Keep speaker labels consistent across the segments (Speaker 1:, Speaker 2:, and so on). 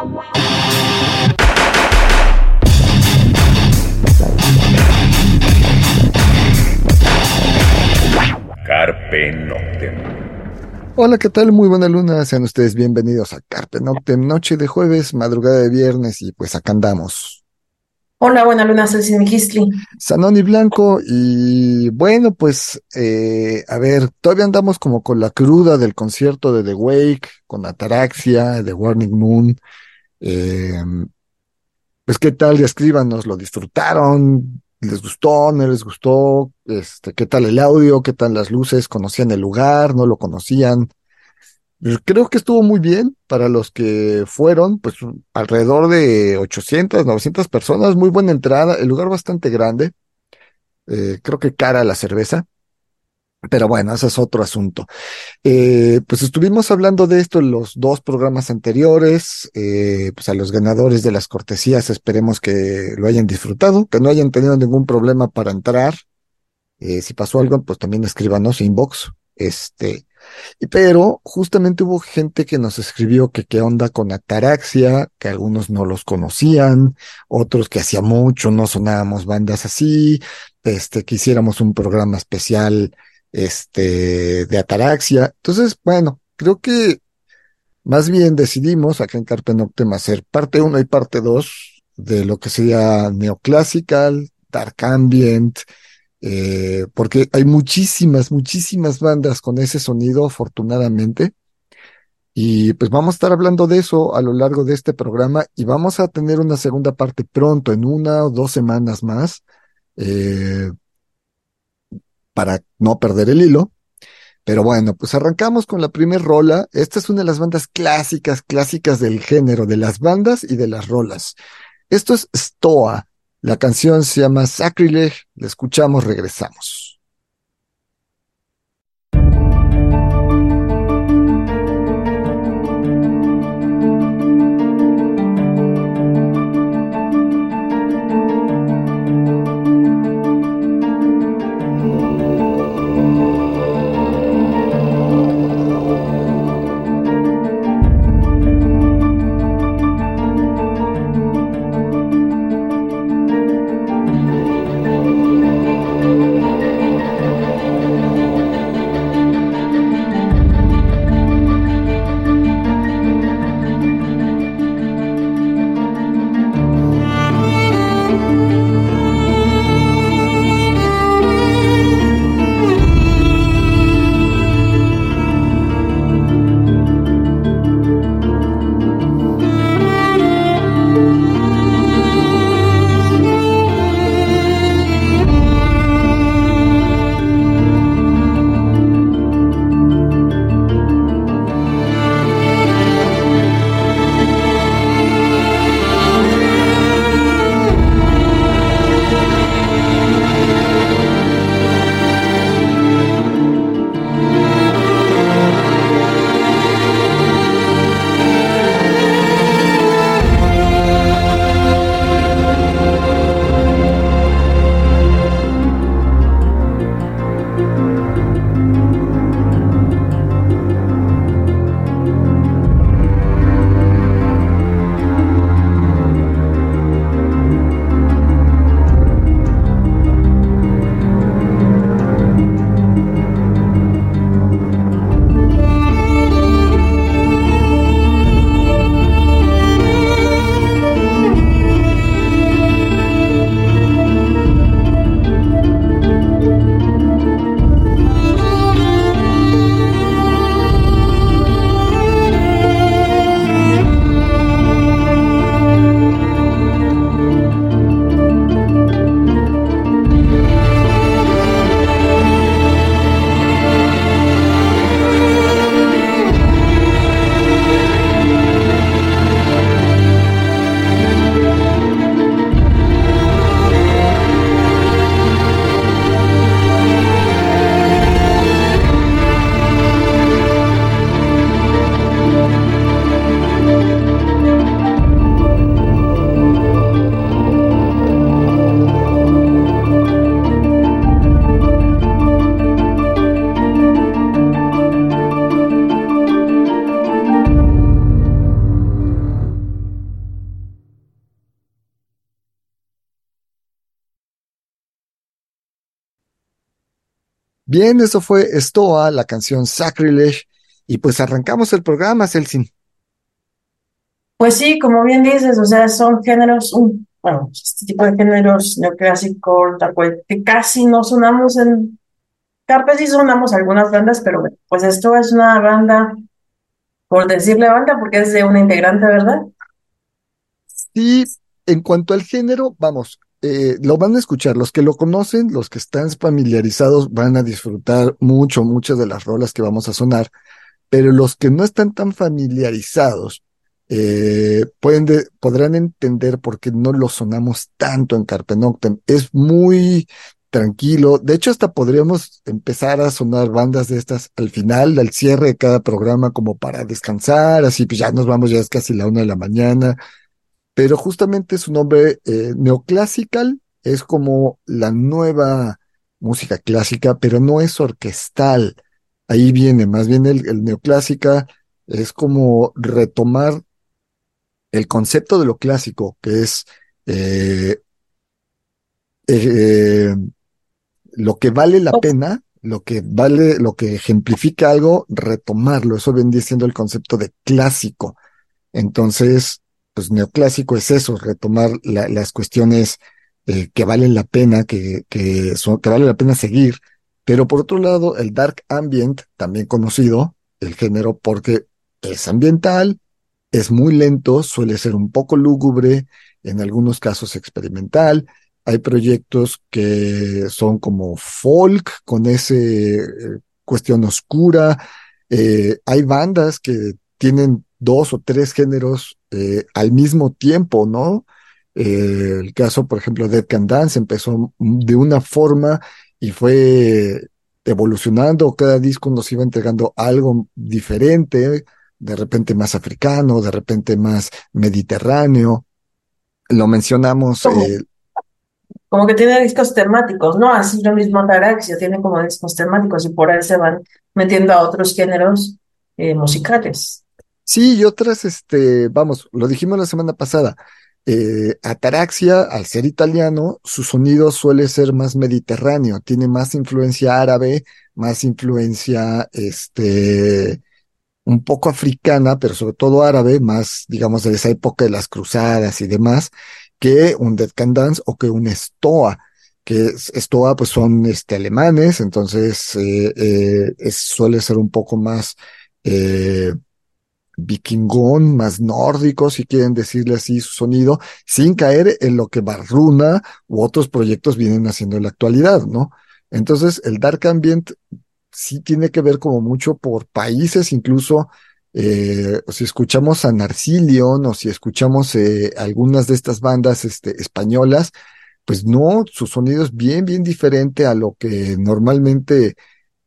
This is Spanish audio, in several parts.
Speaker 1: Carpe Noctem.
Speaker 2: Hola, ¿qué tal? Muy buena luna. Sean ustedes bienvenidos a Carpe Noctem, noche de jueves, madrugada de viernes y pues acá andamos.
Speaker 3: Hola, buena luna, soy Sinmigistli.
Speaker 2: Sanoni Blanco y bueno, pues eh, a ver, todavía andamos como con la cruda del concierto de The Wake, con Ataraxia, de Warning Moon. Eh, pues qué tal, y escríbanos, ¿lo disfrutaron? ¿Les gustó? ¿No les gustó? Este, ¿qué tal el audio? ¿Qué tal las luces? ¿Conocían el lugar? ¿No lo conocían? Creo que estuvo muy bien para los que fueron, pues alrededor de 800, 900 personas, muy buena entrada, el lugar bastante grande, eh, creo que cara la cerveza, pero bueno, ese es otro asunto. Eh, pues estuvimos hablando de esto en los dos programas anteriores, eh, pues a los ganadores de las cortesías esperemos que lo hayan disfrutado, que no hayan tenido ningún problema para entrar. si pasó algo, pues también escríbanos inbox, este, pero justamente hubo gente que nos escribió que qué onda con Ataraxia, que algunos no los conocían, otros que hacía mucho no sonábamos bandas así, este, que hiciéramos un programa especial, este, de Ataraxia. Entonces, bueno, creo que más bien decidimos acá en Carpe Noctem hacer parte 1 y parte 2 de lo que sería neoclassical, dark ambient, eh, porque hay muchísimas, muchísimas bandas con ese sonido, afortunadamente. Y pues vamos a estar hablando de eso a lo largo de este programa y vamos a tener una segunda parte pronto, en una o dos semanas más, eh, para no perder el hilo. Pero bueno, pues arrancamos con la primer rola. Esta es una de las bandas clásicas, clásicas del género, de las bandas y de las rolas. Esto es Stoa la canción se llama Sacrilege, la escuchamos, regresamos. Bien, eso fue Stoa, la canción Sacrilege, y pues arrancamos el programa, Celsin.
Speaker 3: Pues sí, como bien dices, o sea, son géneros, un, bueno, este tipo de géneros neoclásico, tal cual, que casi no sonamos en Carpe sí sonamos algunas bandas, pero bueno, pues esto es una banda, por decirle banda, porque es de una integrante, ¿verdad?
Speaker 2: Sí, en cuanto al género, vamos, eh, lo van a escuchar. Los que lo conocen, los que están familiarizados, van a disfrutar mucho, muchas de las rolas que vamos a sonar. Pero los que no están tan familiarizados, eh, pueden podrán entender por qué no lo sonamos tanto en Carpe Noctem. Es muy tranquilo. De hecho, hasta podríamos empezar a sonar bandas de estas al final, al cierre de cada programa, como para descansar, así pues ya nos vamos, ya es casi la una de la mañana pero justamente su nombre eh, neoclassical es como la nueva música clásica, pero no es orquestal. Ahí viene, más bien el, neoclásica es como retomar el concepto de lo clásico, que es eh, eh, lo que vale la pena, lo que vale, lo que ejemplifica algo, retomarlo. Eso vendría siendo el concepto de clásico. Entonces, pues neoclásico es eso, retomar las cuestiones eh, que valen la pena, que, que, son, que vale la pena seguir. Pero por otro lado, el dark ambient, también conocido, el género, porque es ambiental, es muy lento, suele ser un poco lúgubre, en algunos casos experimental. Hay proyectos que son como folk, con ese eh, cuestión oscura. Eh, hay bandas que tienen dos o tres géneros eh, al mismo tiempo, ¿no? Eh, el caso, por ejemplo, de Dead Can Dance empezó de una forma y fue evolucionando, cada disco nos iba entregando algo diferente, de repente más africano, de repente más mediterráneo. Lo mencionamos.
Speaker 3: Como, eh, como que tiene discos temáticos, ¿no? Así lo mismo Ataraxia, tiene como discos temáticos y por ahí se van metiendo a otros géneros musicales.
Speaker 2: Sí, y otras, este, vamos, lo dijimos la semana pasada. Eh, Ataraxia, al ser italiano, su sonido suele ser más mediterráneo, tiene más influencia árabe, más influencia, este, un poco africana, pero sobre todo árabe, más, digamos, de esa época de las cruzadas y demás, que un Dead Can Dance o que un Stoa, que Stoa, pues son, este, alemanes, entonces, eh, eh, suele ser un poco más, eh, vikingón, más nórdico, si quieren decirle así su sonido, sin caer en lo que Barruna u otros proyectos vienen haciendo en la actualidad, ¿no? Entonces, el Dark Ambient sí tiene que ver como mucho por países, incluso eh, si escuchamos a Narcilion o si escuchamos eh, algunas de estas bandas este, españolas, pues no, su sonido es bien, bien diferente a lo que normalmente,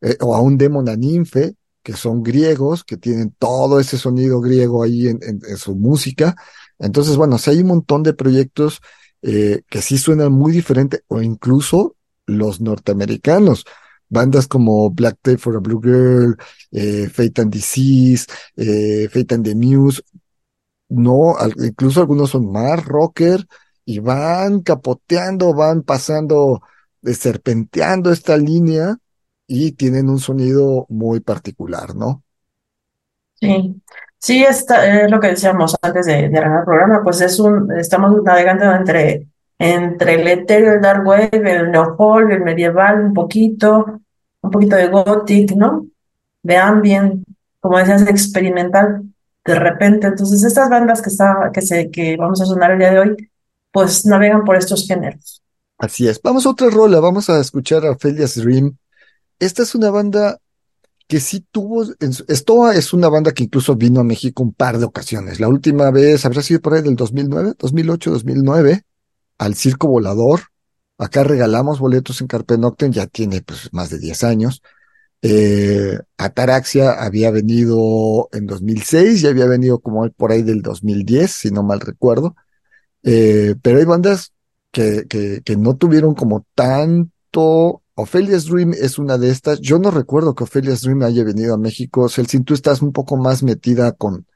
Speaker 2: eh, o a un Demon Ninfe, que son griegos, que tienen todo ese sonido griego ahí en, su música. Entonces, bueno, si hay un montón de proyectos eh, que sí suenan muy diferente, o incluso los norteamericanos. Bandas como Black Tape for a Blue Girl, eh, Fate and Disease, eh, Fate and the Muse, no, incluso algunos son más rocker y van capoteando, van pasando, serpenteando esta línea y tienen un sonido muy particular, ¿no?
Speaker 3: Sí, sí, está, es lo que decíamos antes de, de arrancar el programa, pues es un, estamos navegando entre, entre el etéreo, el dark wave, el neofolk, el medieval, un poquito, un poquito de gothic, ¿no? De ambient, como decías, experimental, de repente. Entonces, estas bandas que, está, que, se, que vamos a sonar el día de hoy, pues navegan por estos géneros.
Speaker 2: Así es. Vamos a otra rola, vamos a escuchar a Ophelia's Dream esta es una banda que sí tuvo, esto es una banda que incluso vino a México un par de ocasiones. La última vez habrá sido por ahí del 2009, 2008, 2009, al Circo Volador. Acá regalamos boletos en Carpe Noctem, ya tiene pues más de 10 años. Eh, Ataraxia había venido en 2006 y había venido como por ahí del 2010, si no mal recuerdo. Eh, pero hay bandas que, que no tuvieron como tanto Ophelia's Dream es una de estas. Yo no recuerdo que Ophelia's Dream haya venido a México. Celsin, tú estás un poco más metida con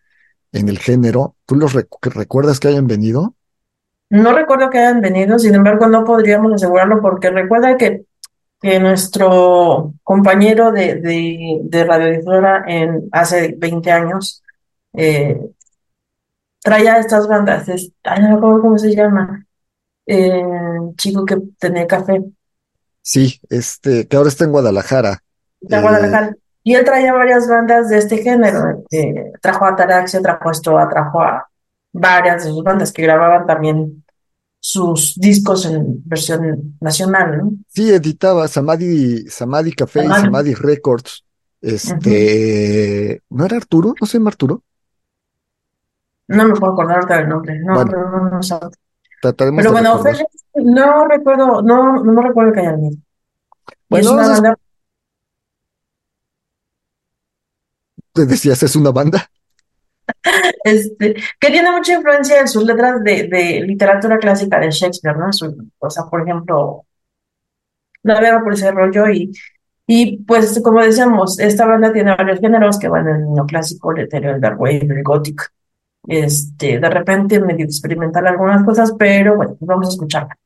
Speaker 2: en el género. ¿Tú los recuerdas que hayan venido?
Speaker 3: No recuerdo que hayan venido, sin embargo, no podríamos asegurarlo porque recuerda que que nuestro compañero de, de, de radiodifusora en hace 20 años eh, traía estas bandas, es, ay, no me acuerdo cómo se llama, eh, chico que tenía café
Speaker 2: Sí, este, que ahora está en Guadalajara.
Speaker 3: de
Speaker 2: Eh,
Speaker 3: Guadalajara. Y él traía varias bandas de este género. eh, trajo a Ataraxia, trajo a Estoa, trajo a varias de sus bandas que grababan también sus discos en versión nacional, ¿no?
Speaker 2: sí, editaba Samadhi, Samadhi Café y
Speaker 3: Samadhi.
Speaker 2: Records. Este, ¿no era Arturo? ¿No se llama Arturo?
Speaker 3: No me puedo acordar del nombre, no,
Speaker 2: Bueno.
Speaker 3: pero no, no.
Speaker 2: Trataremos
Speaker 3: Pero bueno, no recuerdo, no, no recuerdo que haya venido. Y es
Speaker 2: Bueno,
Speaker 3: una banda,
Speaker 2: Te decías, es una banda.
Speaker 3: este, que tiene mucha influencia en sus letras de, de literatura clásica de Shakespeare, ¿no? Su- o sea, por ejemplo, navega por ese rollo y, y pues como decíamos, esta banda tiene varios géneros que van en el neoclásico, el etéreo, el dark wave, el gothic, este, de repente medio experimental algunas cosas, pero bueno, vamos a escucharla.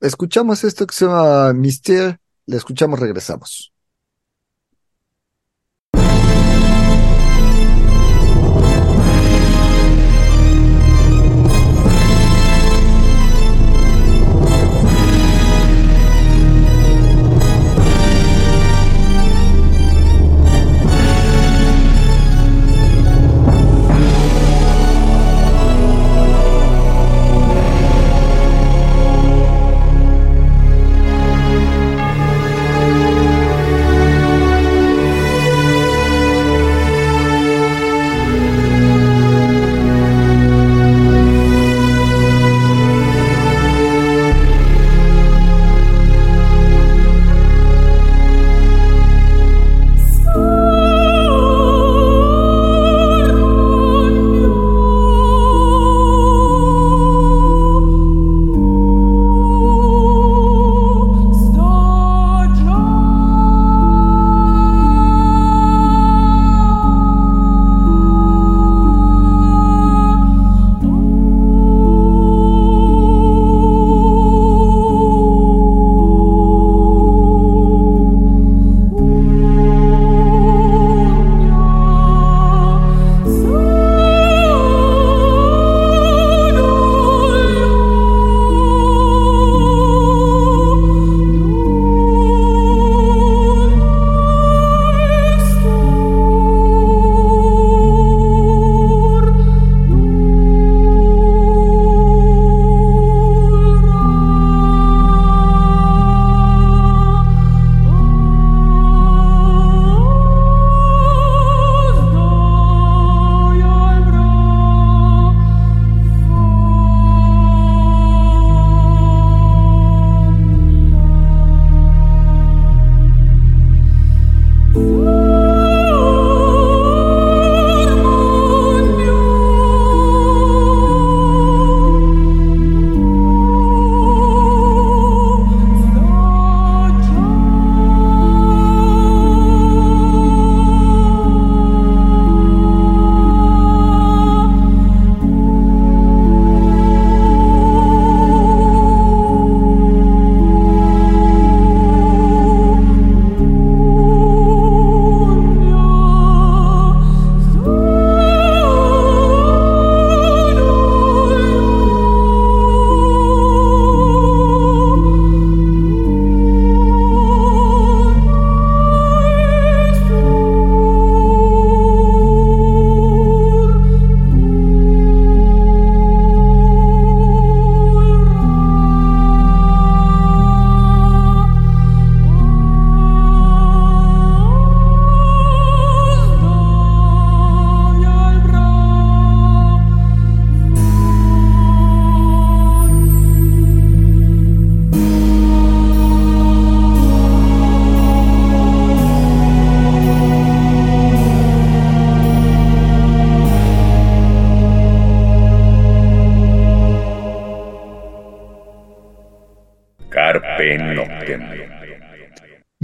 Speaker 2: Escuchamos esto que se llama Mister, le escuchamos, regresamos.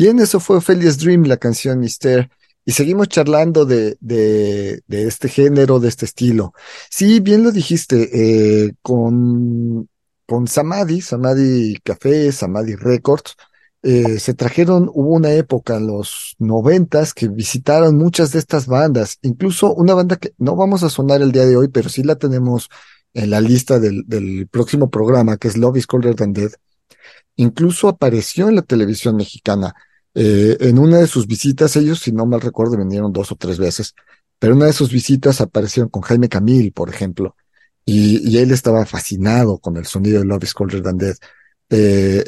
Speaker 2: Bien, eso fue Ophelia's Dream, la canción Mister. Y seguimos charlando de, de, este género, de este estilo. Sí, bien lo dijiste, eh, con, con Samadhi, Samadhi Café, Samadhi Records, eh, se trajeron, hubo una época en los noventas que visitaron muchas de estas bandas, incluso una banda que no vamos a sonar el día de hoy, pero sí la tenemos en la lista del, del próximo programa, que es Love is Colder Than Dead. Incluso apareció en la televisión mexicana. Eh, en una de sus visitas, ellos, si no mal recuerdo, vinieron dos o tres veces, pero en una de sus visitas aparecieron con Jaime Camil, por ejemplo, y, y él estaba fascinado con el sonido de Love is Colder Than Dead. Eh,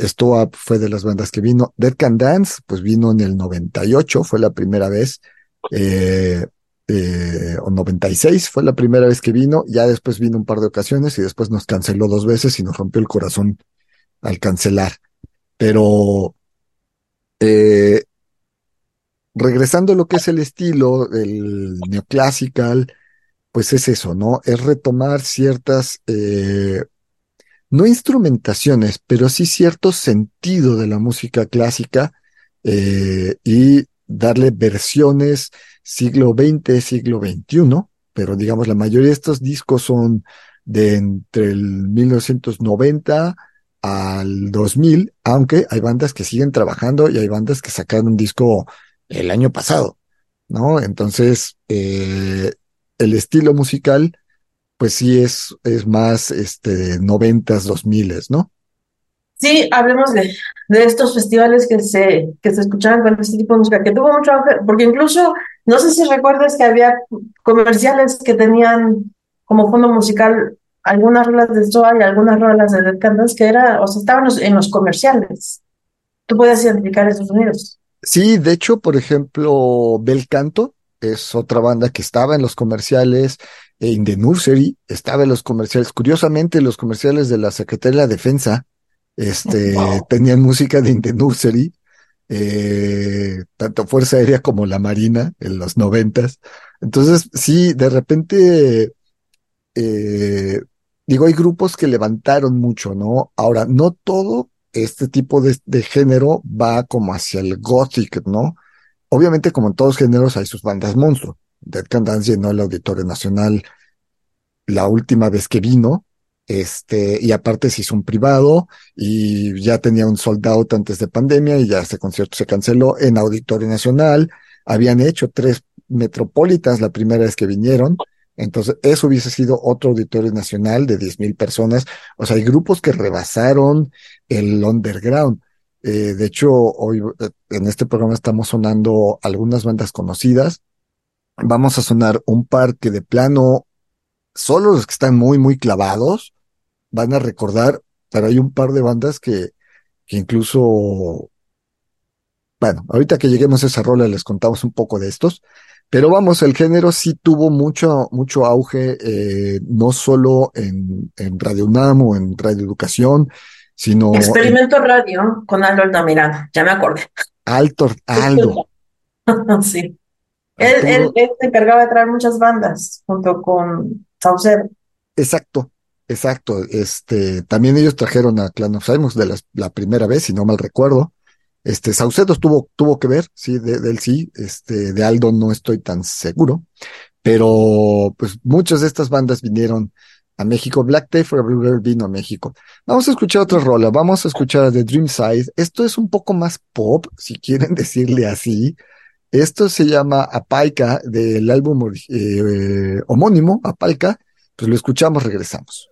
Speaker 2: fue de las bandas que vino. Dead Can Dance, pues vino en el 98, fue la primera vez. Eh, eh, o 96 fue la primera vez que vino. Ya después vino un par de ocasiones y después nos canceló dos veces y nos rompió el corazón al cancelar. Pero eh, regresando a lo que es el estilo, el neoclassical, pues es eso, ¿no? Es retomar ciertas eh, no instrumentaciones, pero sí cierto sentido de la música clásica eh, y darle versiones siglo XX, siglo XXI, pero digamos la mayoría de estos discos son de entre el 1990 al 2000, aunque hay bandas que siguen trabajando y hay bandas que sacaron un disco el año pasado, ¿no? Entonces, eh, el estilo musical pues sí es, es más este noventas, dos miles, ¿no?
Speaker 3: Sí, hablemos de, de estos festivales que se, que se escuchaban con este tipo de música, que tuvo mucho auge, porque incluso, no sé si recuerdas que había comerciales que tenían como fondo musical algunas rolas de Soa y algunas rolas de Dead Candas que era, o sea, estaban los, en los comerciales. Tú puedes identificar esos sonidos.
Speaker 2: Sí, de hecho, por ejemplo, Bel Canto es otra banda que estaba en los comerciales, In the Nursery estaba en los comerciales. Curiosamente, los comerciales de la Secretaría de la Defensa este, tenían música de In the Nursery, eh, tanto Fuerza Aérea como la Marina en los noventas. Entonces, sí, de repente, eh, digo, hay grupos que levantaron mucho, ¿no? Ahora, no todo este tipo de, género va como hacia el gothic, ¿no? Obviamente, como en todos géneros, hay sus bandas monstruo. Dead Can Dance llenó el Auditorio Nacional la última vez que vino, este, y aparte se hizo un privado y ya tenía un sold out antes de pandemia y ya ese concierto se canceló en Auditorio Nacional. Habían hecho tres Metropolitas la primera vez que vinieron. Entonces, eso hubiese sido otro auditorio nacional de diez mil personas. O sea, hay grupos que rebasaron el underground. Eh, de hecho, hoy eh, en este programa estamos sonando algunas bandas conocidas. Vamos a sonar un par que de plano, solo los que están muy, muy clavados van a recordar, pero hay un par de bandas que, que incluso, bueno, ahorita que lleguemos a esa rola les contamos un poco de estos, pero vamos, el género sí tuvo mucho, mucho auge, eh, no solo en, en Radio UNAM o en Radio Educación, sino...
Speaker 3: Experimento Radio con Aldo Altamirano, ya me acordé.
Speaker 2: Alto, Aldo.
Speaker 3: sí. Él, él, él, se encargaba de traer muchas bandas junto con Saucedo.
Speaker 2: Exacto, exacto. Este, también ellos trajeron a Clan of Simons de la, la, primera vez, si no mal recuerdo. Este, Saucedo tuvo, tuvo que ver, sí, de, él sí. Este, de Aldo no estoy tan seguro. Pero, pues, muchas de estas bandas vinieron a México. Black Day for Girl vino a México. Vamos a escuchar otra rola. Vamos a escuchar a The Dream Side. Esto es un poco más pop, si quieren decirle así. Esto se llama Apalca del álbum eh, homónimo, Apalca. Pues lo escuchamos, regresamos.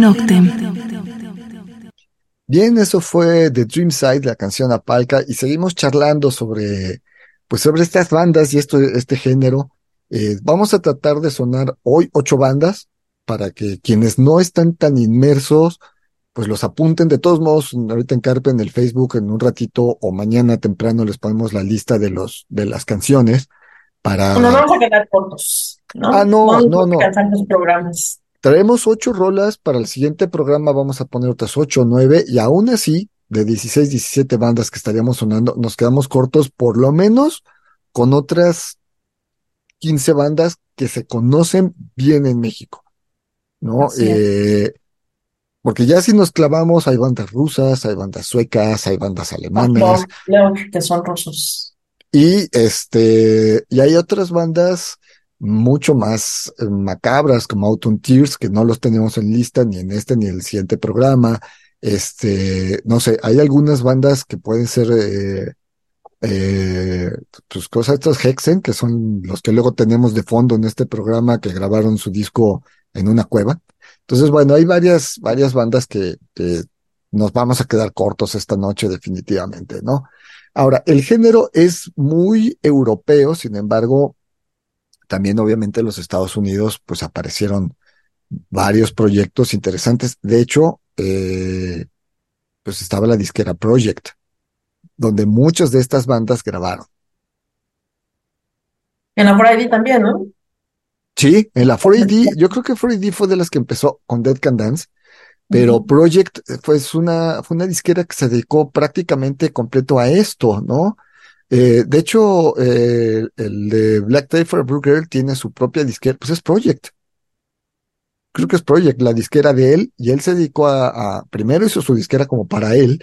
Speaker 4: Noctem.
Speaker 2: Bien, eso fue The Dream Side, la canción Apalca, y seguimos charlando sobre, pues sobre estas bandas y esto, este género. Eh, vamos a tratar de sonar hoy ocho bandas para que quienes no están tan inmersos, pues los apunten. De todos modos, ahorita en Carpe, en el Facebook, en un ratito o mañana temprano les ponemos la lista de los, de las canciones para.
Speaker 3: Nos vamos a quedar cortos, ¿no?
Speaker 2: Ah, no, no, no.
Speaker 3: alcanzar los programas.
Speaker 2: Traemos ocho rolas, para el siguiente programa vamos a poner otras ocho o nueve, y aún así, de 16, 17 bandas que estaríamos sonando, nos quedamos cortos por lo menos con otras 15 bandas que se conocen bien en México, ¿no? Eh, porque ya si nos clavamos, hay bandas rusas, hay bandas suecas, hay bandas alemanas,
Speaker 3: Leo, que son rusos.
Speaker 2: y este, y hay otras bandas mucho más eh, macabras como Autumn Tears, que no los tenemos en lista ni en este ni en el siguiente programa. Este, no sé, hay algunas bandas que pueden ser, eh, eh, pues cosas estos Hexen, que son los que luego tenemos de fondo en este programa, que grabaron su disco en una cueva. Entonces, bueno, hay varias, varias bandas que, que nos vamos a quedar cortos esta noche definitivamente, ¿no? Ahora, el género es muy europeo, sin embargo, también obviamente en los Estados Unidos pues aparecieron varios proyectos interesantes. De hecho, eh, pues estaba la disquera Project, donde muchas de estas bandas grabaron.
Speaker 3: En la Friday también, ¿no?
Speaker 2: Sí, en la 4AD, yo creo que 4AD fue de las que empezó con Dead Can Dance, pero. Project fue una, fue una disquera que se dedicó prácticamente completo a esto, ¿no? Eh, de hecho, eh, el de Black Day for Blue Girl tiene su propia disquera, pues es Project. Creo que es Project, la disquera de él, y él se dedicó a, a- primero hizo su disquera como para él,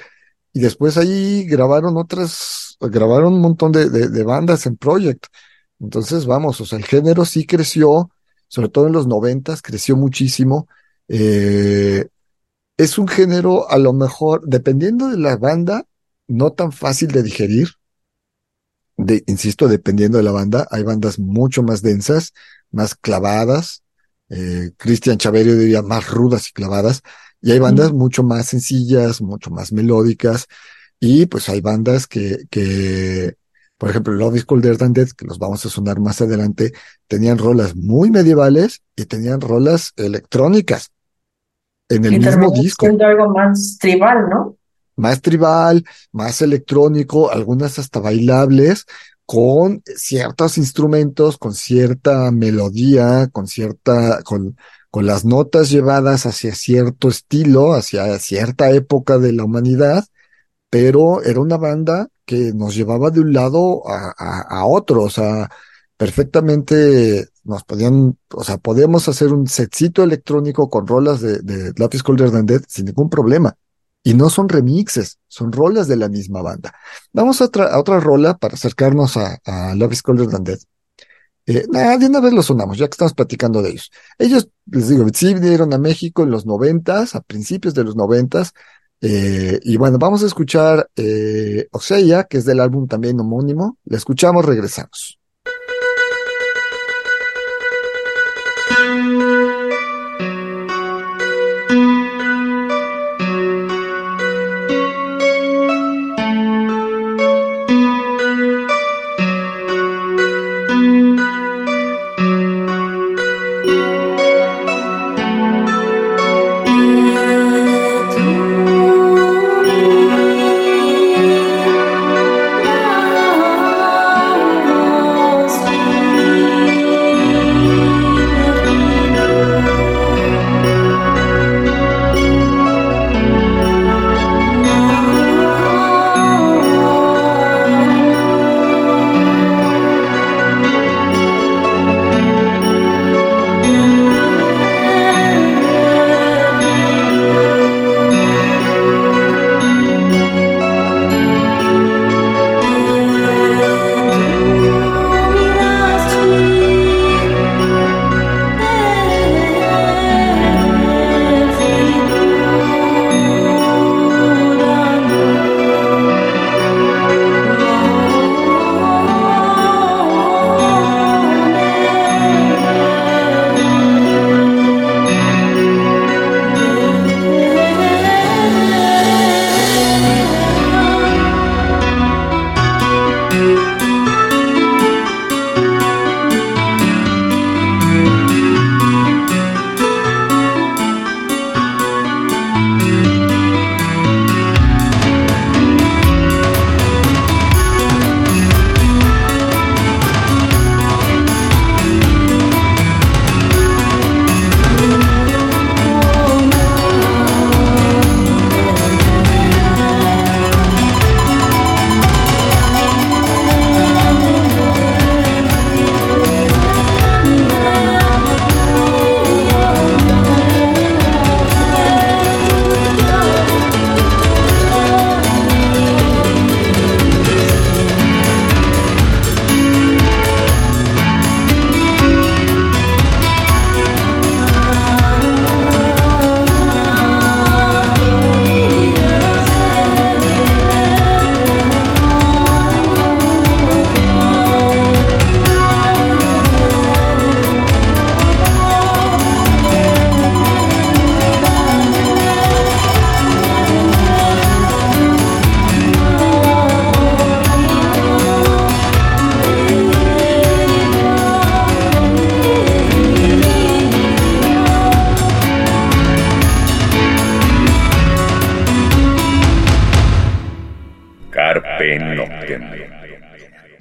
Speaker 2: y después ahí grabaron otras, grabaron un montón de bandas en Project. Entonces, vamos, o sea, el género sí creció, sobre todo en los noventas, creció muchísimo. Eh, es un género, a lo mejor, dependiendo de la banda, no tan fácil de digerir. De, insisto, dependiendo de la banda, hay bandas mucho más densas, más clavadas. Eh, Cristian Chaverio diría más rudas y clavadas. Y hay bandas mucho más sencillas, mucho más melódicas. Y pues hay bandas que, que, por ejemplo, Love is Colder Than Death, que los vamos a sonar más adelante, tenían rolas muy medievales y tenían rolas electrónicas en el
Speaker 3: Y
Speaker 2: mismo disco.
Speaker 3: algo más tribal, ¿no?
Speaker 2: Más tribal, más electrónico, algunas hasta bailables, con ciertos instrumentos, con cierta melodía, con cierta, con, con las notas llevadas hacia cierto estilo, hacia cierta época de la humanidad, pero era una banda que nos llevaba de un lado a, a, a otro, o sea, perfectamente nos podían, o sea, podíamos hacer un setcito electrónico con rolas de, de is Colder Death sin ningún problema. Y no son remixes, son rolas de la misma banda. Vamos a otra, a otra rola para acercarnos a, a Love is Colder Than Death. Eh, de una vez lo sonamos, ya que estamos platicando de ellos. Ellos, les digo, sí vinieron a México en los noventas, a principios de los noventas, eh, y bueno, vamos a escuchar eh, Oseya, que es del álbum también homónimo. La escuchamos, regresamos.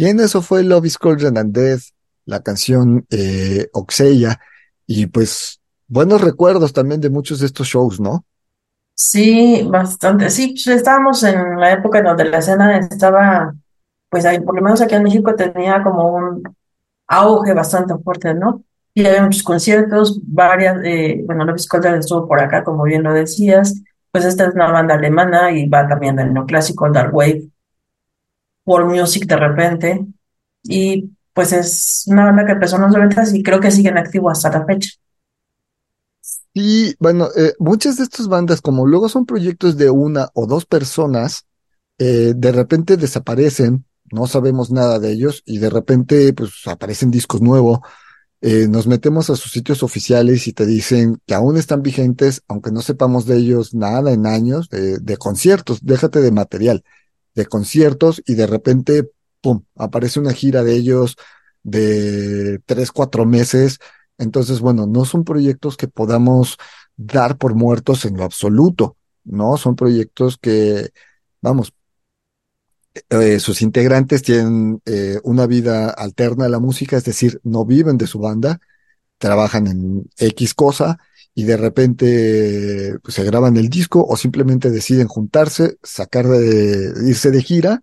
Speaker 2: En eso fue Love is Death, la canción eh, Oxeya, y pues buenos recuerdos también de muchos de estos shows, ¿no?
Speaker 3: Sí, bastante. Sí, pues estábamos en la época en donde la escena estaba, pues ahí, por lo menos aquí en México tenía como un auge bastante fuerte, ¿no? Y había muchos conciertos, varias, eh, bueno, Love is estuvo por acá, como bien lo decías, pues esta es una banda alemana y va también del neoclásico, Dark Wave, World Music de repente, y pues es una banda que empezó en los 90 y creo que sigue en activo hasta la fecha.
Speaker 2: Y bueno, eh, muchas de estas bandas, como luego son proyectos de una o dos personas, eh, de repente desaparecen, no sabemos nada de ellos y de repente pues aparecen discos nuevos. Eh, nos metemos a sus sitios oficiales y te dicen que aún están vigentes, aunque no sepamos de ellos nada en años, de, de conciertos, déjate de material, de conciertos y de repente, ¡pum!, aparece una gira de ellos de tres, cuatro meses entonces, bueno, no son proyectos que podamos dar por muertos en lo absoluto, ¿no? Son proyectos que, vamos, eh, sus integrantes tienen eh, una vida alterna a la música, es decir, no viven de su banda, trabajan en X cosa y de repente pues, se graban el disco o simplemente deciden juntarse, sacar de, irse de gira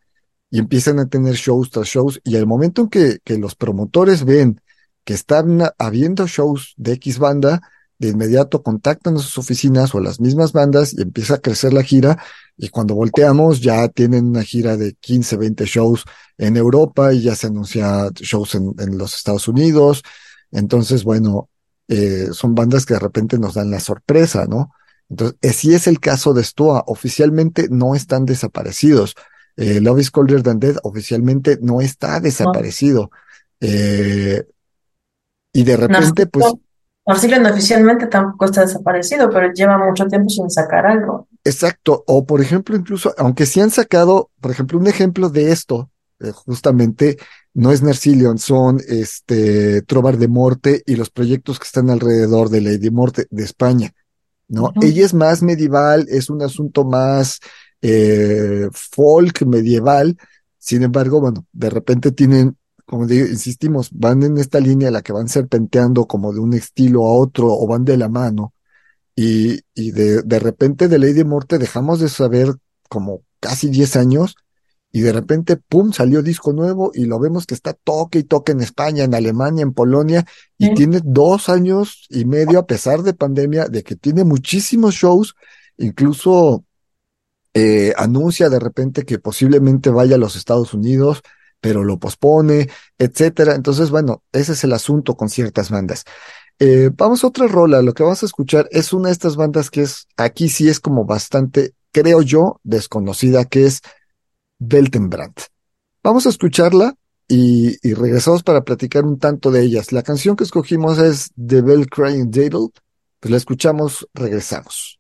Speaker 2: y empiezan a tener shows tras shows y al momento en que, que los promotores ven que están habiendo shows de X banda, de inmediato contactan a sus oficinas o a las mismas bandas y empieza a crecer la gira y cuando volteamos ya tienen una gira de 15, 20 shows en Europa y ya se anuncia shows en, los Estados Unidos. Entonces, bueno, eh, son bandas que de repente nos dan la sorpresa, ¿no? Entonces, eh, si es el caso de Stoa, oficialmente no están desaparecidos. Eh, Love is Colder Than Dead oficialmente no está desaparecido. Eh, y de repente, pues...
Speaker 3: Narciso oficialmente tampoco está desaparecido, pero lleva mucho tiempo sin sacar algo.
Speaker 2: Exacto, o por ejemplo, incluso, aunque sí han sacado, por ejemplo, un ejemplo de esto, eh, justamente, no es Nercilion, son este Trovar de Morte y los proyectos que están alrededor de Lady Morte de España, ¿no? Ella es más medieval, es un asunto más eh, folk medieval, sin embargo, bueno, de repente tienen como digo, insistimos, van en esta línea la que van serpenteando como de un estilo a otro o van de la mano. Y, y de, de repente de Lady Morte dejamos de saber como casi 10 años y de repente, ¡pum!, salió disco nuevo y lo vemos que está toque y toque en España, en Alemania, en Polonia y tiene dos años y medio a pesar de pandemia, de que tiene muchísimos shows, incluso eh, anuncia de repente que posiblemente vaya a los Estados Unidos pero lo pospone, etcétera. Entonces, bueno, ese es el asunto con ciertas bandas. Eh, vamos a otra rola. Lo que vamos a escuchar es una de estas bandas que es, aquí sí es como bastante, creo yo, desconocida, que es Beltenbrand. Vamos a escucharla y, y, regresamos para platicar un tanto de ellas. La canción que escogimos es The Bell Crying Devil. Pues la escuchamos, regresamos.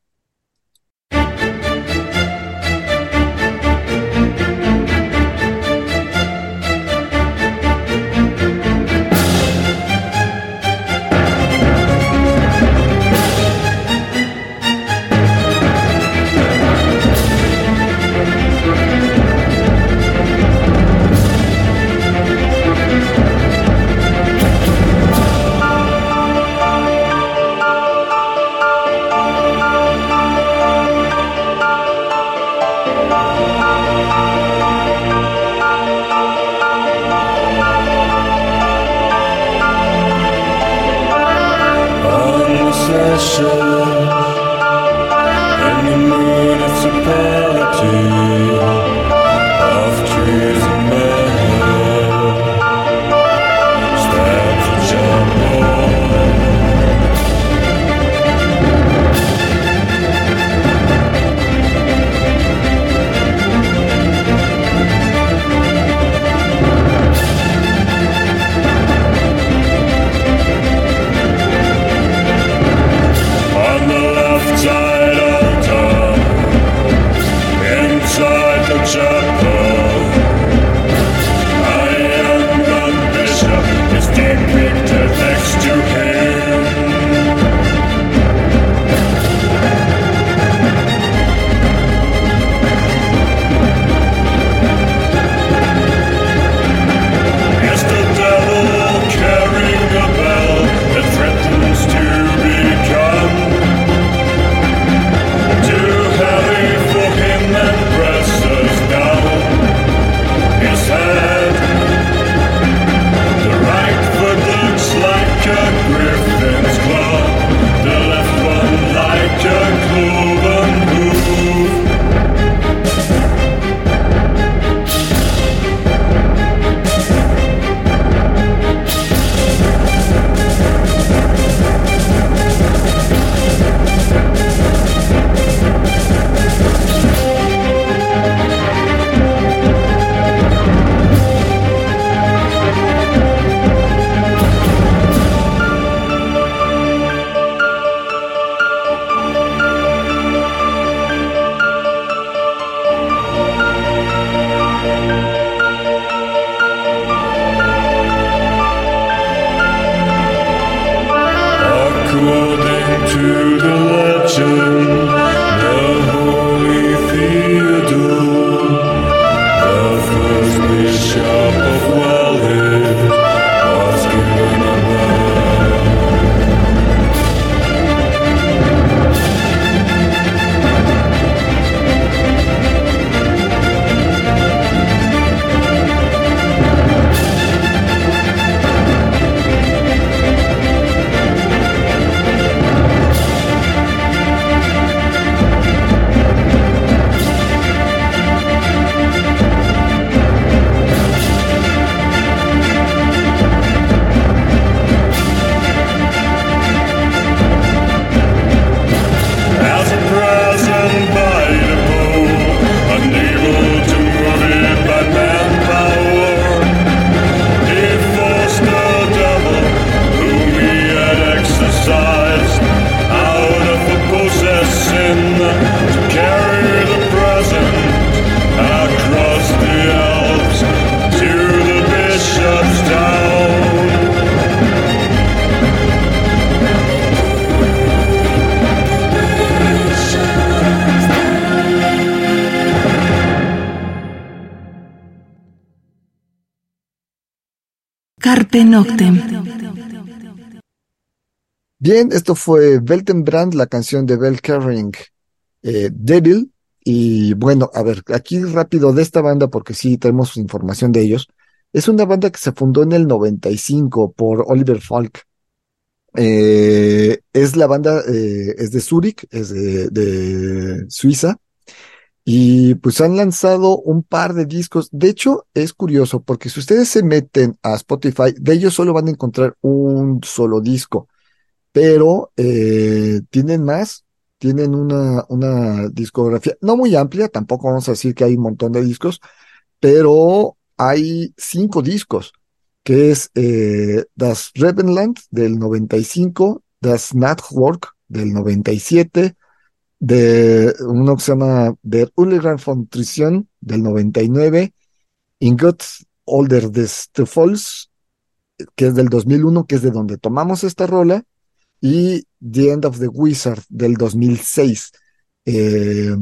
Speaker 4: Noctem.
Speaker 2: Bien, esto fue Weltenbrand, la canción de Bell Carring, eh, Devil. Y bueno, a ver, aquí rápido de esta banda, porque sí tenemos información de ellos. Es una banda que se fundó en el 95 por Oliver Falk. Eh, es la banda, eh, es de Zurich, es de, de Suiza. Y pues han lanzado un par de discos. De hecho, es curioso porque si ustedes se meten a Spotify, de ellos solo van a encontrar un solo disco pero eh, tienen más, tienen una, una discografía no muy amplia, tampoco vamos a decir que hay un montón de discos, pero hay cinco discos, que es eh, Das Revenland del 95, Das Network del 97, de uno que se llama Der Untergang von Trition del 99, In Gott Older des Teufels, que es del 2001, que es de donde tomamos esta rola, y The End of the Wizard del 2006. Eh,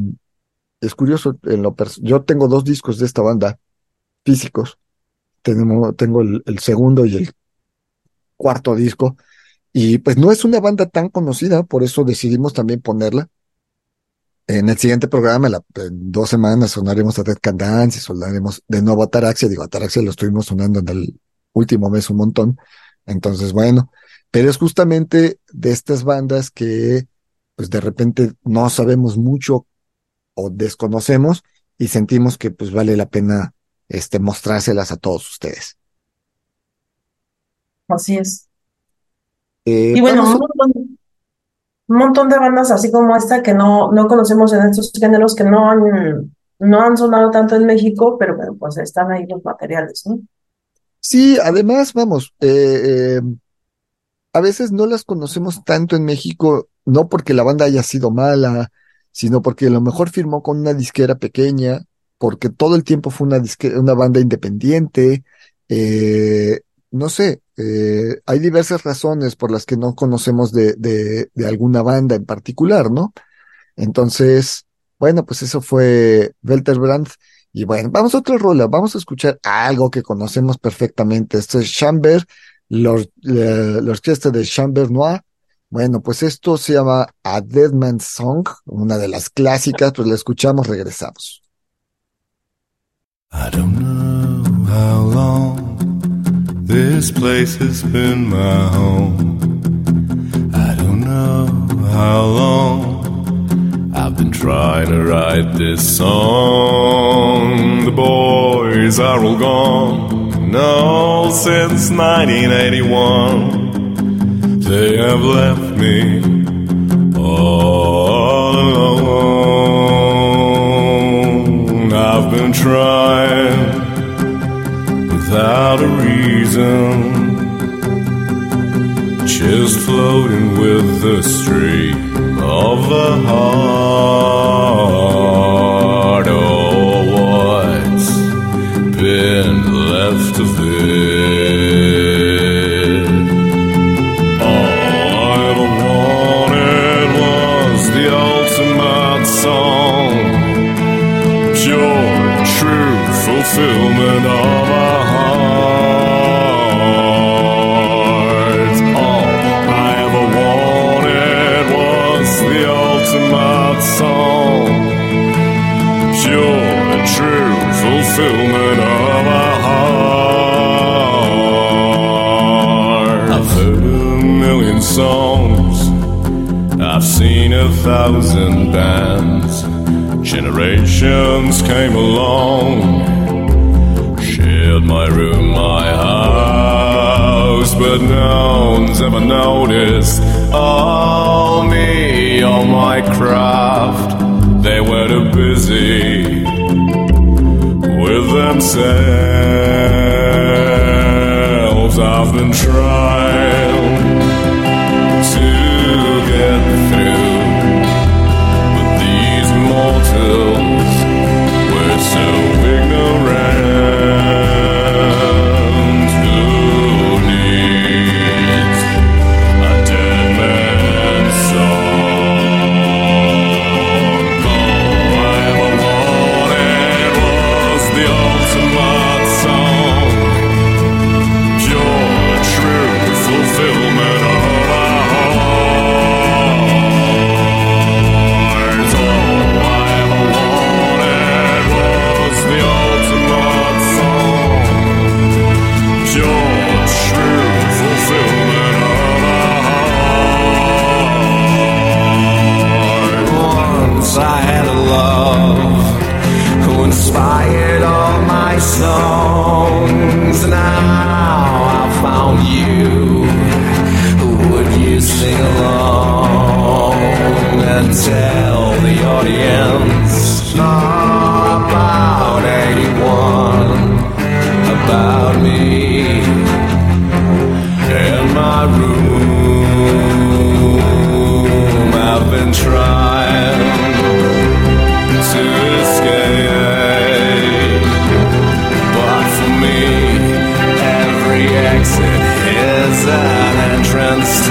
Speaker 2: es curioso, en lo yo tengo dos discos de esta banda físicos. Tengo el, el segundo y el cuarto disco. Y pues no es una banda tan conocida, por eso decidimos también ponerla. En el siguiente programa, la- en dos semanas, sonaremos a Dead Can Dance y sonaremos de nuevo a Ataraxia. Digo, Ataraxia lo estuvimos sonando en el último mes un montón. Entonces, bueno, pero es justamente de estas bandas que, pues de repente no sabemos mucho o desconocemos y sentimos que pues vale la pena este mostrárselas a todos ustedes.
Speaker 3: Así es.
Speaker 2: Eh,
Speaker 3: Y bueno,
Speaker 2: vamos
Speaker 3: un montón, un montón de bandas así como esta que no, no conocemos en estos géneros que no han, no han sonado tanto en México, pero bueno, pues están ahí los materiales, ¿no?
Speaker 2: Sí, además, vamos, eh, eh, a veces no las conocemos tanto en México, no porque la banda haya sido mala, sino porque a lo mejor firmó con una disquera pequeña, porque todo el tiempo fue una disque- una banda independiente, eh, no sé, eh, hay diversas razones por las que no conocemos de, de, alguna banda en particular, ¿no? Entonces, bueno, pues eso fue Welterbrand. Y bueno, vamos a otra rola, vamos a escuchar algo que conocemos perfectamente. Esto es Chamber, la, la orquesta de Chamber Noir. Bueno, pues esto se llama A Dead Man's Song, una de las clásicas, pues la escuchamos, regresamos.
Speaker 5: I don't know how long this place has been my home. I don't know how long I've been trying to write this song. The boys are all gone, no, since 1981. They have left me all alone. I've been trying without a reason, just floating with the stream of the heart. Oh, what's been left of it? All I ever wanted was the ultimate song, pure, true fulfillment of fulfillment of our heart. I've heard a million songs, I've seen a thousand bands. Generations came along, shared my room, my house, but no one's ever noticed. All me, all my craft, they were too busy with themselves. I've been trying to get through, but these mortals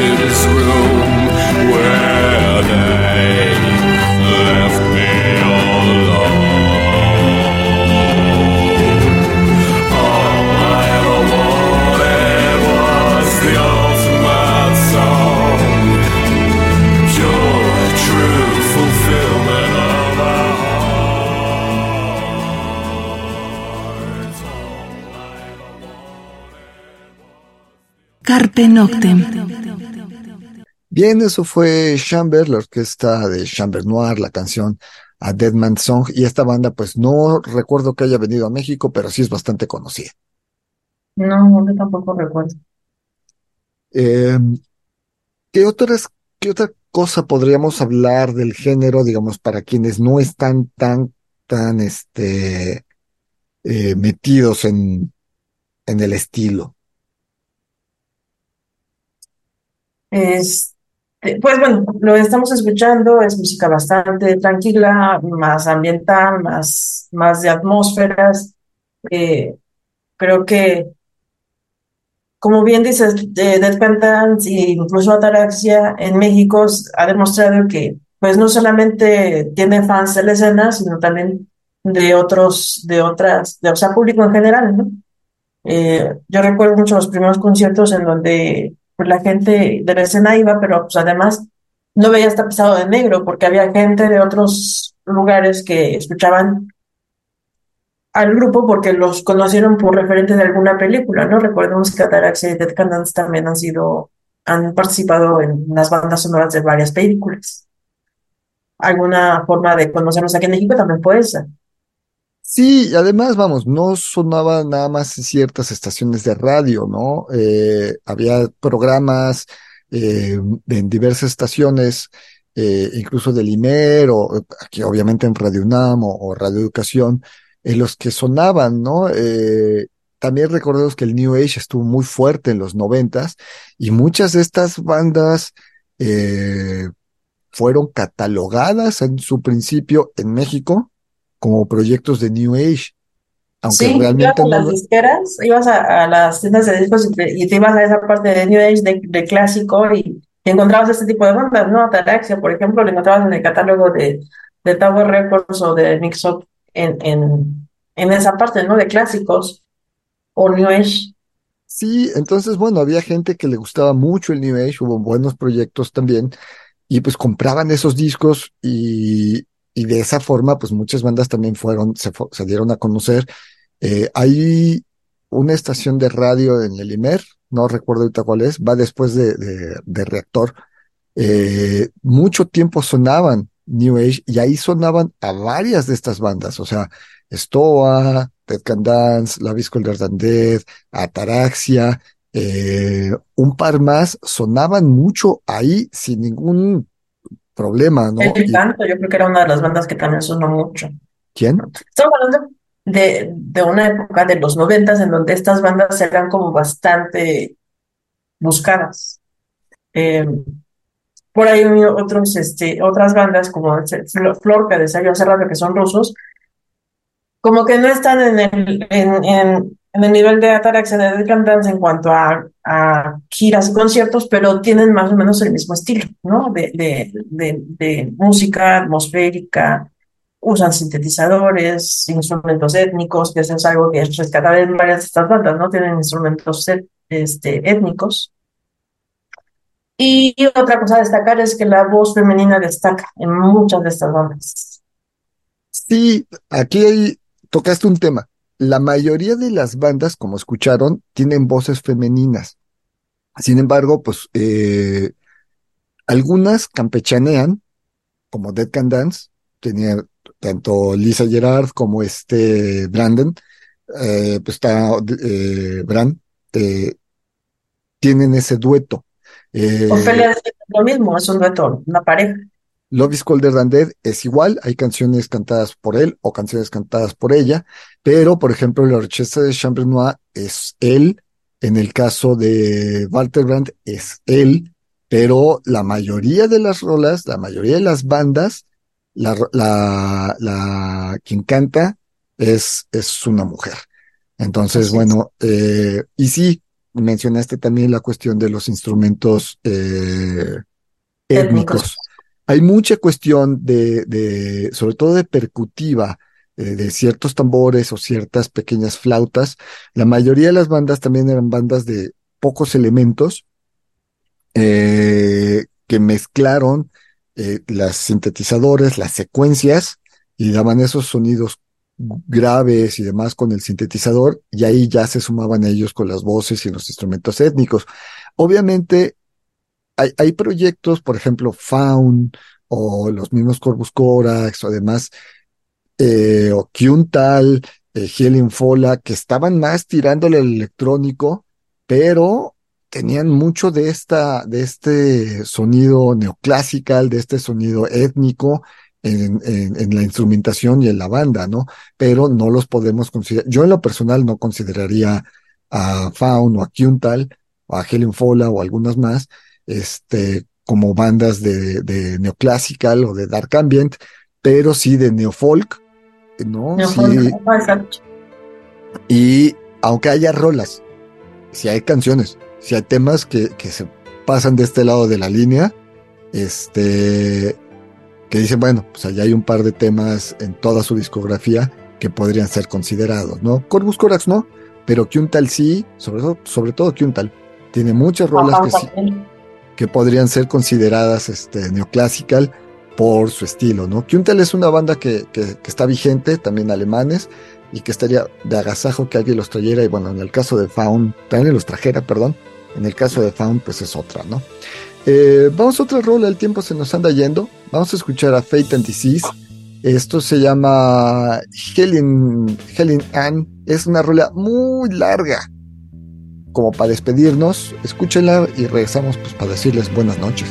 Speaker 6: room where they left me alone. All I ever wanted was the ultimate song. Pure, true fulfillment of.
Speaker 4: Carpe Noctem.
Speaker 2: Bien, eso fue Chamber, la orquesta de Chamber Noir, la canción A Dead Man's Song, y esta banda, pues no recuerdo que haya venido a México, pero sí es bastante conocida.
Speaker 3: No, yo tampoco recuerdo.
Speaker 2: Eh, ¿qué otras, qué otra cosa podríamos hablar del género, digamos, para quienes no están tan, tan, este, eh, metidos en, en el estilo?
Speaker 3: Es, pues bueno, lo estamos escuchando es música bastante tranquila, más ambiental, más, más de atmósferas. Eh, creo que, como bien dices, de Dead Can Dance e incluso Ataraxia en México ha demostrado que pues no solamente tiene fans de la escena, sino también de otros, de otras, de, o sea, público en general, ¿no? Eh, yo recuerdo mucho los primeros conciertos en donde pues, la gente de la escena iba, pero pues además no veía hasta pesado de negro, porque había gente de otros lugares que escuchaban al grupo porque los conocieron por referente de alguna película, ¿no? Recordemos que Ataraxia y Dead Can Dance también han sido, han participado en las bandas sonoras de varias películas. Alguna forma de conocernos aquí en México también puede ser.
Speaker 2: Sí, además, vamos, no sonaba nada más en ciertas estaciones de radio, ¿no? Eh, había programas eh, en diversas estaciones, eh, incluso del IMER, o aquí obviamente en Radio UNAM o, o Radio Educación, en los que sonaban, ¿no? Eh, también recordemos que el New Age estuvo muy fuerte en los noventas y muchas de estas bandas eh, fueron catalogadas en su principio en México como proyectos de New Age, aunque
Speaker 3: Sí, ibas
Speaker 2: realmente
Speaker 3: a
Speaker 2: no
Speaker 3: las disqueras, ibas a, a las tiendas de discos y te, y te ibas a esa parte de New Age, de, de clásico, y te encontrabas este tipo de bandas, ¿no? Ataraxia, por ejemplo, lo encontrabas en el catálogo de, de Tower Records o de Mix Up en, en, en esa parte, ¿no? De clásicos o New Age.
Speaker 2: Sí, entonces, bueno, había gente que le gustaba mucho el New Age, hubo buenos proyectos también, y pues compraban esos discos y, y de esa forma, pues muchas bandas también fueron, se, dieron a conocer. Eh, hay una estación de radio en el IMER, no recuerdo ahorita cuál es, va después de, de, de Reactor. Eh, mucho tiempo sonaban New Age y ahí sonaban a varias de estas bandas, o sea, Stoa, Dead Can Dance, La Visco Dead, Ataraxia, eh, un par más sonaban mucho ahí sin ningún problema, ¿no?
Speaker 3: El Canto, yo creo que era una de las bandas que también sonó mucho.
Speaker 2: ¿Quién?
Speaker 3: Estamos hablando de, de una época de los noventas en donde estas bandas eran como bastante buscadas. Eh, por ahí otros, este, otras bandas como este, Flo- Flor, que decía yo hace rato que son rusos, como que no están en el, en, en, en el nivel de Ataraxia de Dead Can Dance en cuanto a, a giras y conciertos, pero tienen más o menos el mismo estilo, ¿no? De, de, de, música atmosférica, usan sintetizadores, instrumentos étnicos, que eso es algo que es rescatable en varias de estas bandas, ¿no? Tienen instrumentos este, étnicos. Y otra cosa a destacar es que la voz femenina destaca en muchas de estas bandas.
Speaker 2: Sí, aquí hay- tocaste un tema. La mayoría de las bandas, como escucharon, tienen voces femeninas. Sin embargo, pues eh, algunas campechanean, como Dead Can Dance, tenía tanto Lisa Gerard como este Brandon, eh, pues está eh, Brand, eh, tienen ese dueto.
Speaker 3: Ofelia es lo mismo, es un dueto, una pareja.
Speaker 2: Love is Colder Than Dead es igual, hay canciones cantadas por él o canciones cantadas por ella, pero por ejemplo la orquesta de Chambrenois es él, en el caso de Walter Brandt es él, pero la mayoría de las rolas, la mayoría de las bandas, la, la, la quien canta es, es una mujer. Entonces, bueno, eh, y sí, mencionaste también la cuestión de los instrumentos eh,
Speaker 3: Étnicos.
Speaker 2: Hay mucha cuestión de, de, sobre todo de percutiva, eh, de ciertos tambores o ciertas pequeñas flautas. La mayoría de las bandas también eran bandas de pocos elementos, eh, que mezclaron eh, las sintetizadores, las secuencias, y daban esos sonidos graves y demás con el sintetizador, y ahí ya se sumaban ellos con las voces y los instrumentos étnicos. Obviamente, hay, proyectos, por ejemplo, Faun o los mismos Corvus Corax o demás, eh, o Kyuntal, eh, Helen Fola, que estaban más tirándole al electrónico, pero tenían mucho de esta, de este sonido neoclásical, de este sonido étnico en, la instrumentación y en la banda, ¿no? Pero no los podemos considerar, yo en lo personal no consideraría a Faun o a Kyuntal o a Helen Fola o algunas más, este, como bandas de, de neoclassical o de dark ambient, pero sí de neofolk, ¿no? Sí,
Speaker 3: exacto.
Speaker 2: y aunque haya rolas, si hay canciones, si hay temas que, que se pasan de este lado de la línea, este, que dicen, bueno, pues allá hay un par de temas en toda su discografía que podrían ser considerados, ¿no? Corvus Corax no, pero Kyuntal sí, sobre todo, sobre todo Kyuntal, tiene muchas rolas
Speaker 3: Papá
Speaker 2: que sí. Que podrían ser consideradas este, neoclassical por su estilo, ¿no? Kyuntal es una banda que, está vigente, también alemanes, y que estaría de agasajo que alguien los trayera, y bueno, en el caso de Faun, también los trajera, perdón, en el caso de Faun, pues es otra, ¿no? Eh, vamos a otra rola, el tiempo se nos anda yendo, vamos a escuchar a Fate and Disease, esto se llama Helen, Helen Ann, es una rola muy larga, como para despedirnos, escúchenla y regresamos pues para decirles buenas noches.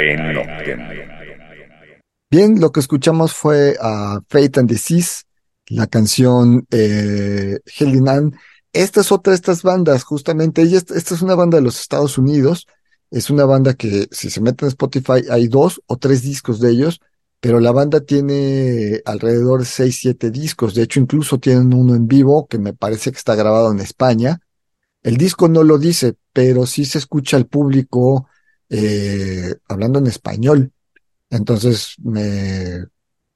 Speaker 1: Noctem.
Speaker 2: Bien, lo que escuchamos fue a Fate and Disease, la canción eh, Helinan. Esta es otra de estas bandas, justamente. Ella, esta es una banda de los Estados Unidos. Es una banda que, si se meten en Spotify, hay dos o tres discos de ellos, pero la banda tiene alrededor de seis, siete discos. De hecho, incluso tienen uno en vivo que me parece que está grabado en España. El disco no lo dice, pero sí se escucha al público eh, hablando en español. Entonces, me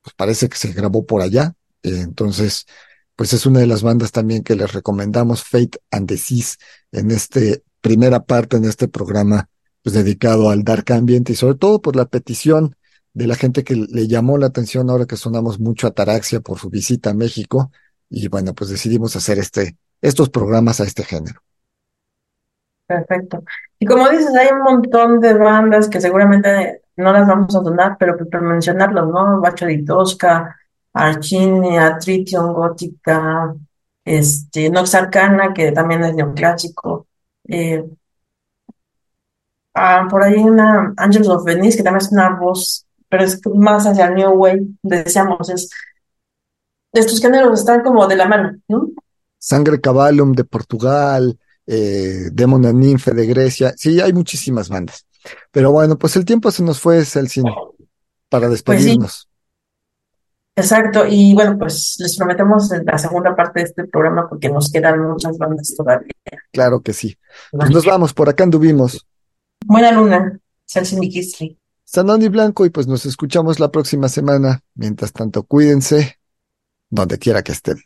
Speaker 2: pues parece que se grabó por allá. Entonces, pues es una de las bandas también que les recomendamos, Fate and Disease, en este primera parte, en este programa, pues dedicado al dark ambient y sobre todo por la petición de la gente que le llamó la atención ahora que sonamos mucho a Taraxia por su visita a México. Y bueno, pues decidimos hacer este, estos programas a este género.
Speaker 3: Perfecto. Y como dices, hay un montón de bandas que seguramente no las vamos a donar, pero por mencionarlos, ¿no? Bacho de Tosca, Archinia, Tritium, Gótica, este, Nox Arcana, que también es neoclásico. Eh, ah, por ahí una Angels of Venice, que también es una voz, pero es más hacia el New Wave, decíamos, es, estos géneros están como de la mano, ¿no?
Speaker 2: Sangre Cabalum de Portugal, eh, Demon and Nymphe de Grecia. Sí, hay muchísimas bandas. Pero bueno, pues el tiempo se nos fue, Celsin, para despedirnos.
Speaker 3: Exacto, y bueno, pues les prometemos en la segunda parte de este programa porque nos quedan muchas bandas todavía.
Speaker 2: Claro que sí. Pues nos vamos, por acá anduvimos.
Speaker 3: Buena luna, Celsin Mikisli.
Speaker 2: Sanoni Blanco y pues nos escuchamos la próxima semana. Mientras tanto, cuídense donde quiera que estén.